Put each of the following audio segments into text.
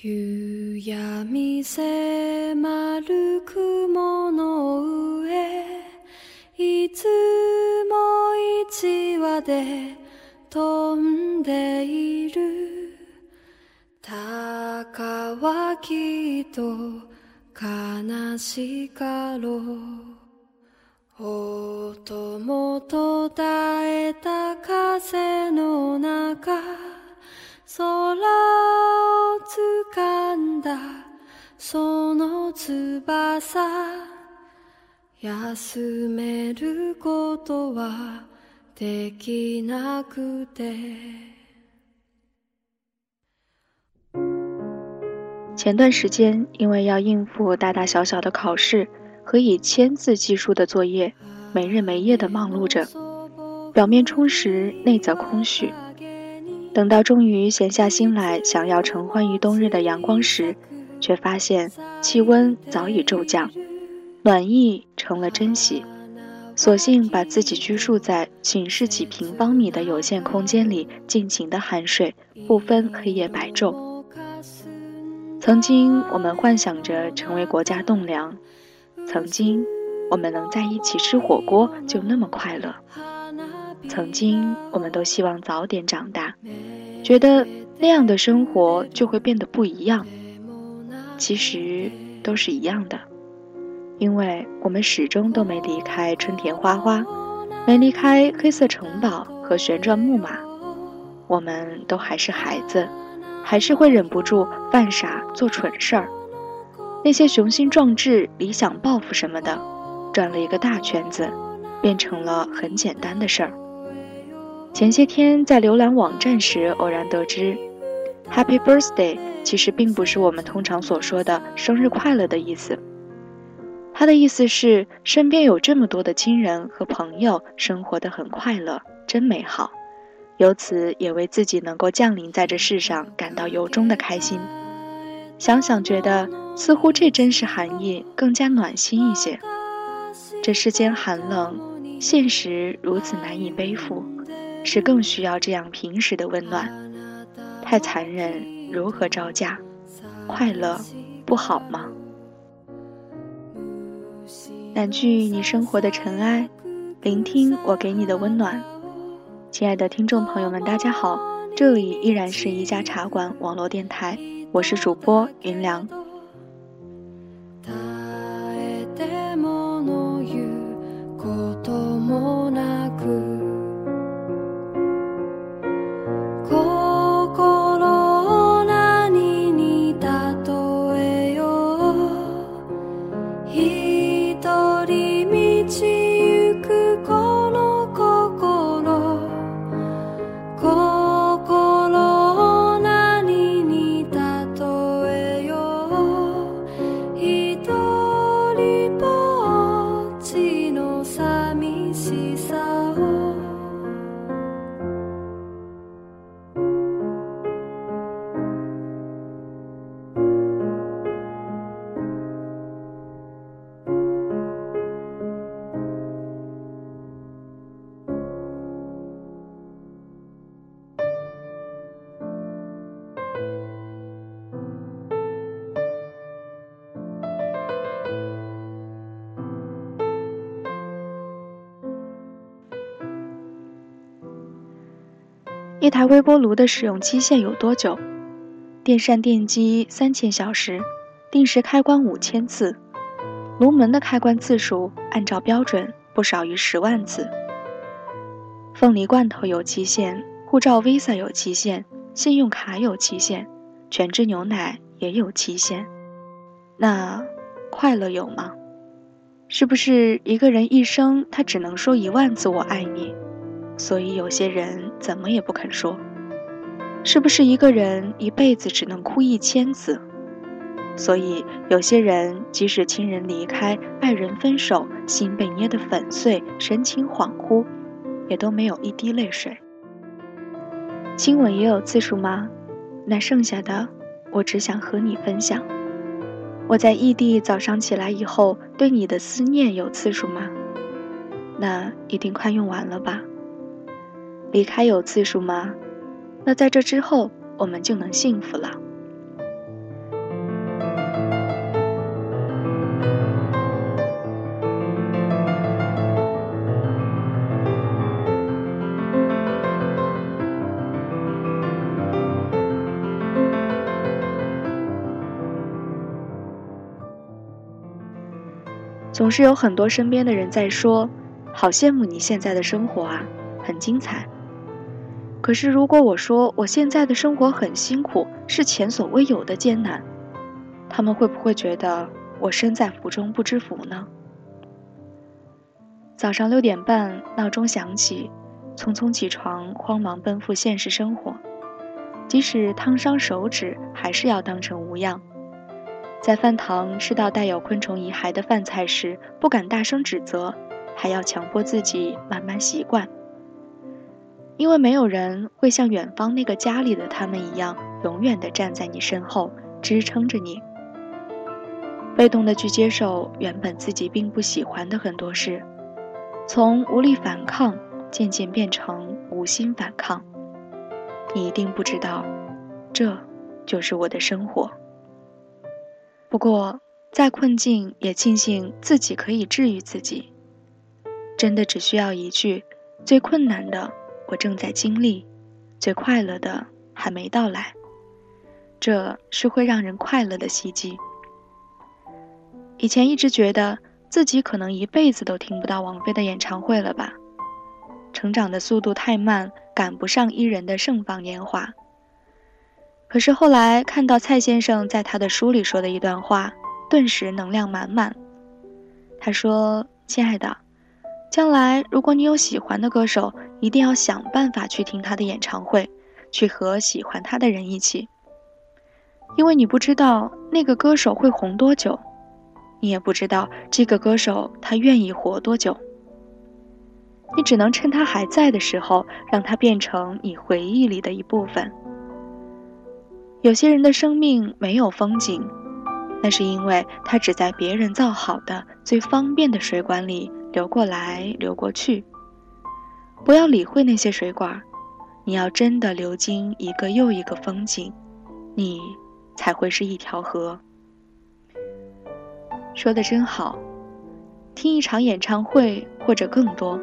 夕闇迫る雲の上いつも一羽で飛んでいる鷹はきっと悲しかろう音も途絶えた風の中空を掴んだその翼休めることはできなくて前段时间，因为要应付大大小小的考试和以千字计数的作业，没日没夜地忙碌着，表面充实，内则空虚。 等到终于闲下心来，想要承欢于冬日的阳光时，却发现气温早已骤降，暖意成了珍惜，索性把自己拘束在寝室几平方米的有限空间里，尽情的酣睡，不分黑夜白昼。曾经我们幻想着成为国家栋梁，曾经我们能在一起吃火锅就那么快乐。曾经，我们都希望早点长大，觉得那样的生活就会变得不一样。其实都是一样的，因为我们始终都没离开春田花花，没离开黑色城堡和旋转木马。我们都还是孩子，还是会忍不住犯傻做蠢事儿。那些雄心壮志、理想抱负什么的，转了一个大圈子，变成了很简单的事儿。前些天在浏览网站时，偶然得知，“Happy Birthday” 其实并不是我们通常所说的“生日快乐”的意思。它的意思是身边有这么多的亲人和朋友，生活的很快乐，真美好。由此也为自己能够降临在这世上感到由衷的开心。想想觉得，似乎这真实含义更加暖心一些。这世间寒冷，现实如此难以背负。是更需要这样平时的温暖，太残忍如何招架？快乐不好吗？掸去你生活的尘埃，聆听我给你的温暖。亲爱的听众朋友们，大家好，这里依然是一家茶馆网络电台，我是主播云良。一台微波炉的使用期限有多久？电扇电机三千小时，定时开关五千次，炉门的开关次数按照标准不少于十万次。凤梨罐头有期限，护照 Visa 有期限，信用卡有期限，全脂牛奶也有期限。那快乐有吗？是不是一个人一生他只能说一万次我爱你？所以有些人怎么也不肯说，是不是一个人一辈子只能哭一千次？所以有些人即使亲人离开、爱人分手，心被捏得粉碎，神情恍惚，也都没有一滴泪水。亲吻也有次数吗？那剩下的，我只想和你分享。我在异地早上起来以后，对你的思念有次数吗？那一定快用完了吧。离开有次数吗？那在这之后我们就能幸福了。总是有很多身边的人在说好羡慕你现在的生活啊很精彩。可是如果我说我现在的生活很辛苦，是前所未有的艰难，他们会不会觉得我身在福中不知福呢？早上六点半，闹钟响起，匆匆起床，慌忙奔赴现实生活。即使烫伤手指，还是要当成无恙。在饭堂吃到带有昆虫遗骸的饭菜时，不敢大声指责，还要强迫自己慢慢习惯。因为没有人会像远方那个家里的他们一样，永远的站在你身后支撑着你。被动的去接受原本自己并不喜欢的很多事，从无力反抗渐渐变成无心反抗。你一定不知道，这就是我的生活。不过，再困境也庆幸自己可以治愈自己。真的只需要一句：“最困难的我正在经历，最快乐的还没到来。”这是会让人快乐的袭击。以前一直觉得自己可能一辈子都听不到王菲的演唱会了吧？成长的速度太慢，赶不上伊人的盛放年华。可是后来看到蔡先生在他的书里说的一段话，顿时能量满满。他说：“亲爱的，将来如果你有喜欢的歌手，一定要想办法去听他的演唱会，去和喜欢他的人一起。因为你不知道那个歌手会红多久，你也不知道这个歌手他愿意活多久。你只能趁他还在的时候，让他变成你回忆里的一部分。”有些人的生命没有风景，那是因为他只在别人造好的最方便的水管里流过来流过去。不要理会那些水管，你要真的流经一个又一个风景，你才会是一条河。说的真好，听一场演唱会或者更多，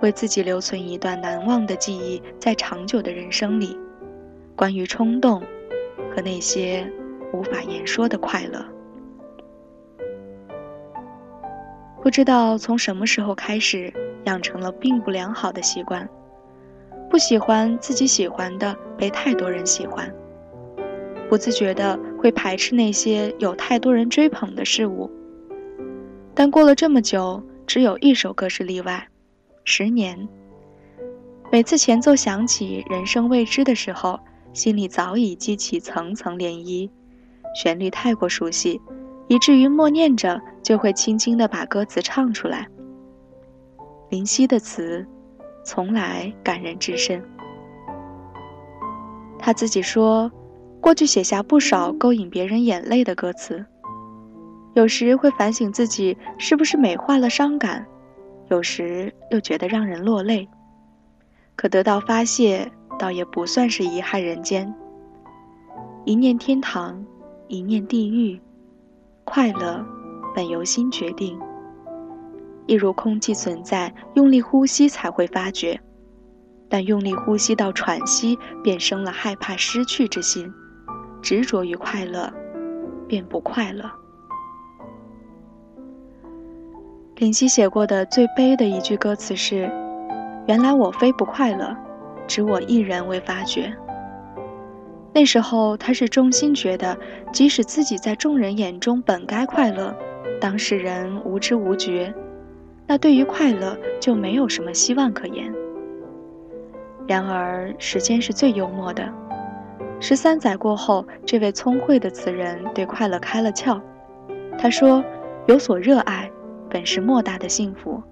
为自己留存一段难忘的记忆，在长久的人生里，关于冲动。和那些无法言说的快乐，不知道从什么时候开始养成了并不良好的习惯，不喜欢自己喜欢的被太多人喜欢，不自觉的会排斥那些有太多人追捧的事物。但过了这么久，只有一首歌是例外，《十年》。每次前奏响起，人生未知的时候。心里早已激起层层涟漪，旋律太过熟悉，以至于默念着就会轻轻地把歌词唱出来。林夕的词，从来感人至深。他自己说，过去写下不少勾引别人眼泪的歌词，有时会反省自己是不是美化了伤感，有时又觉得让人落泪，可得到发泄。倒也不算是遗害人间。一念天堂，一念地狱，快乐本由心决定。一如空气存在，用力呼吸才会发觉，但用力呼吸到喘息，便生了害怕失去之心，执着于快乐，便不快乐。林夕写过的最悲的一句歌词是：“原来我非不快乐。”只我一人未发觉。那时候，他是衷心觉得，即使自己在众人眼中本该快乐，当事人无知无觉，那对于快乐就没有什么希望可言。然而，时间是最幽默的。十三载过后，这位聪慧的词人对快乐开了窍。他说：“有所热爱，本是莫大的幸福，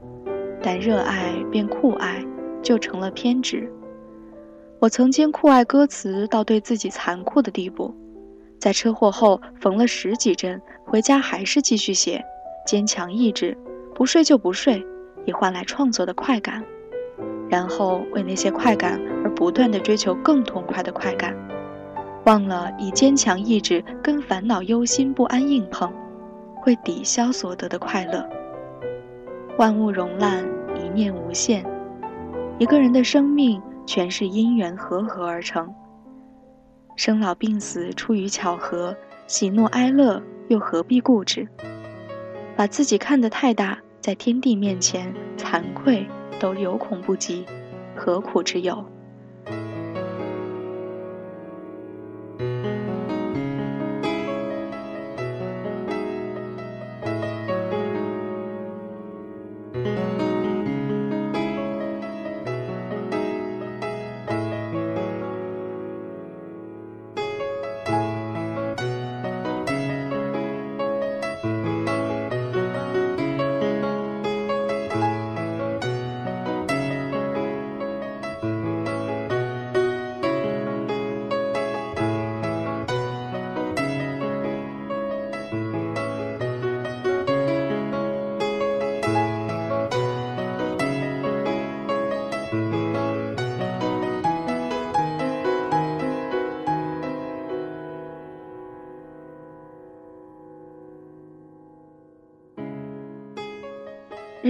但热爱变酷爱，就成了偏执。”我曾经酷爱歌词到对自己残酷的地步，在车祸后缝了十几针，回家还是继续写，坚强意志，不睡就不睡，以换来创作的快感，然后为那些快感而不断的追求更痛快的快感，忘了以坚强意志跟烦恼忧心不安硬碰，会抵消所得的快乐。万物融烂，一念无限，一个人的生命。全是因缘和合而成。生老病死出于巧合，喜怒哀乐又何必固执？把自己看得太大，在天地面前惭愧都有恐不及，何苦之有？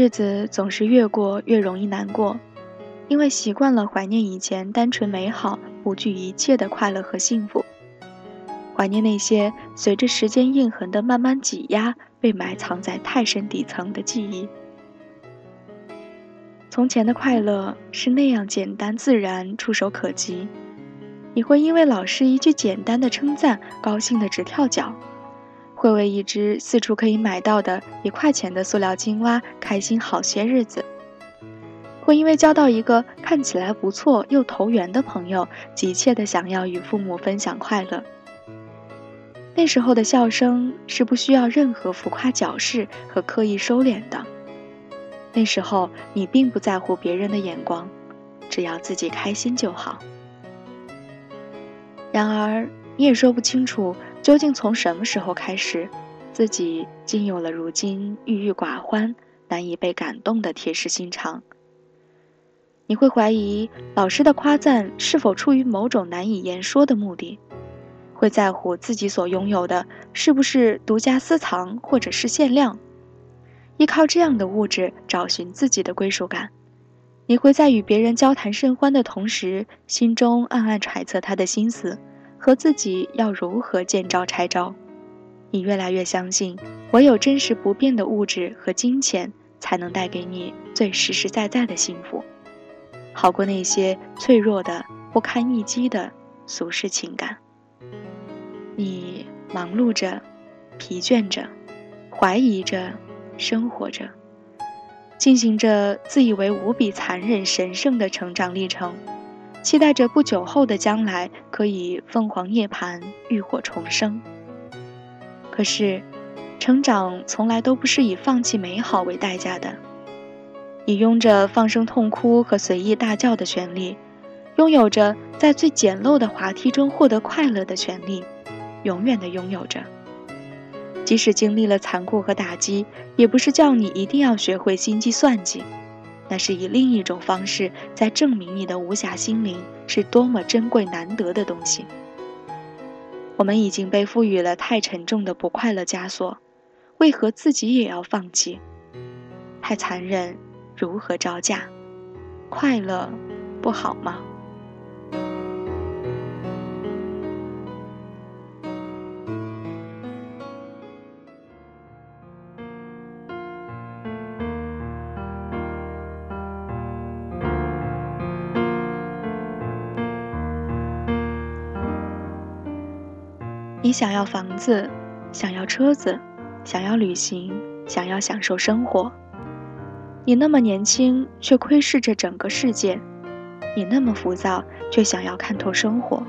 日子总是越过越容易难过，因为习惯了怀念以前单纯美好、不惧一切的快乐和幸福，怀念那些随着时间印痕的慢慢挤压、被埋藏在太深底层的记忆。从前的快乐是那样简单自然、触手可及，你会因为老师一句简单的称赞，高兴得直跳脚。会为一只四处可以买到的一块钱的塑料青蛙开心好些日子，会因为交到一个看起来不错又投缘的朋友，急切地想要与父母分享快乐。那时候的笑声是不需要任何浮夸矫饰和刻意收敛的。那时候你并不在乎别人的眼光，只要自己开心就好。然而你也说不清楚。究竟从什么时候开始，自己竟有了如今郁郁寡欢、难以被感动的铁石心肠？你会怀疑老师的夸赞是否出于某种难以言说的目的？会在乎自己所拥有的是不是独家私藏或者是限量？依靠这样的物质找寻自己的归属感？你会在与别人交谈甚欢的同时，心中暗暗揣测他的心思？和自己要如何见招拆招？你越来越相信，唯有真实不变的物质和金钱，才能带给你最实实在在的幸福，好过那些脆弱的、不堪一击的俗世情感。你忙碌着，疲倦着，怀疑着，生活着，进行着自以为无比残忍、神圣的成长历程。期待着不久后的将来可以凤凰涅槃、浴火重生。可是，成长从来都不是以放弃美好为代价的。你拥着放声痛哭和随意大叫的权利，拥有着在最简陋的滑梯中获得快乐的权利，永远的拥有着。即使经历了残酷和打击，也不是叫你一定要学会心机算计。那是以另一种方式在证明你的无暇心灵是多么珍贵难得的东西。我们已经被赋予了太沉重的不快乐枷锁，为何自己也要放弃？太残忍，如何招架？快乐，不好吗？你想要房子，想要车子，想要旅行，想要享受生活。你那么年轻，却窥视着整个世界；你那么浮躁，却想要看透生活。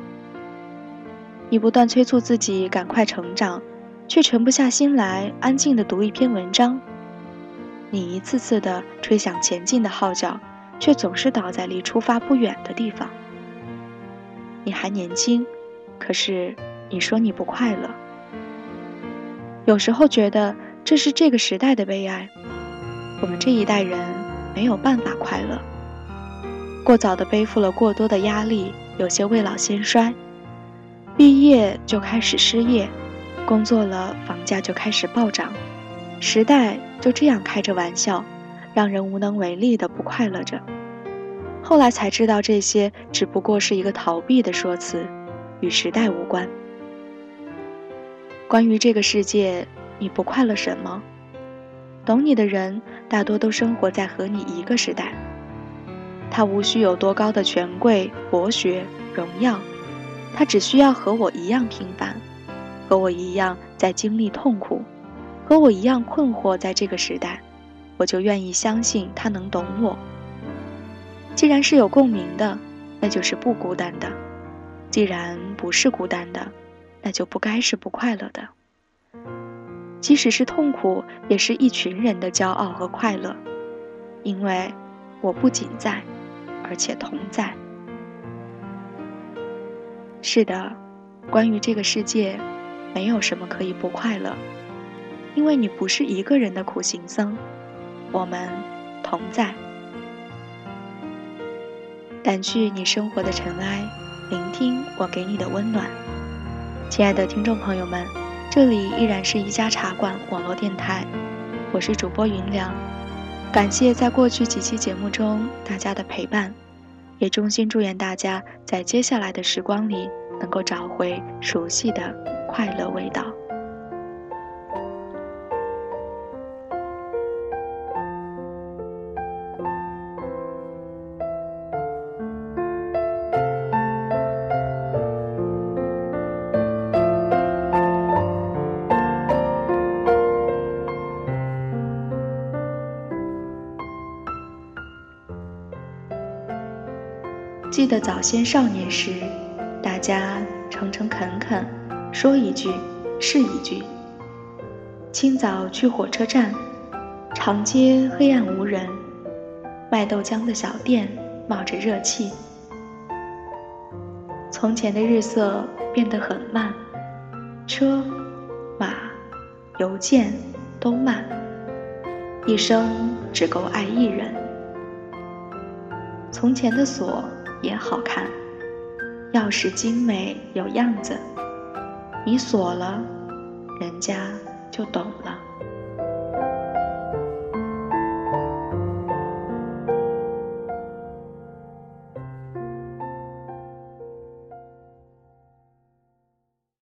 你不断催促自己赶快成长，却沉不下心来安静地读一篇文章。你一次次地吹响前进的号角，却总是倒在离出发不远的地方。你还年轻，可是。你说你不快乐，有时候觉得这是这个时代的悲哀。我们这一代人没有办法快乐，过早的背负了过多的压力，有些未老先衰。毕业就开始失业，工作了房价就开始暴涨，时代就这样开着玩笑，让人无能为力的不快乐着。后来才知道，这些只不过是一个逃避的说辞，与时代无关。关于这个世界，你不快乐什么？懂你的人大多都生活在和你一个时代。他无需有多高的权贵、博学、荣耀，他只需要和我一样平凡，和我一样在经历痛苦，和我一样困惑在这个时代，我就愿意相信他能懂我。既然是有共鸣的，那就是不孤单的；既然不是孤单的，那就不该是不快乐的。即使是痛苦，也是一群人的骄傲和快乐，因为我不仅在。而且同在。是的，关于这个世界，没有什么可以不快乐，因为你不是一个人的苦行僧，我们同在。掸去你生活的尘埃，聆听我给你的温暖。亲爱的听众朋友们，这里依然是一家茶馆网络电台，我是主播云良。感谢在过去几期节目中大家的陪伴，也衷心祝愿大家在接下来的时光里能够找回熟悉的快乐味道。记得早先少年时，大家诚诚恳恳，说一句是一句。清早去火车站，长街黑暗无人，卖豆浆的小店冒着热气。从前的日色变得很慢，车、马、邮件都慢，一生只够爱一人。从前的锁。也好看，钥匙精美有样子，你锁了，人家就懂了。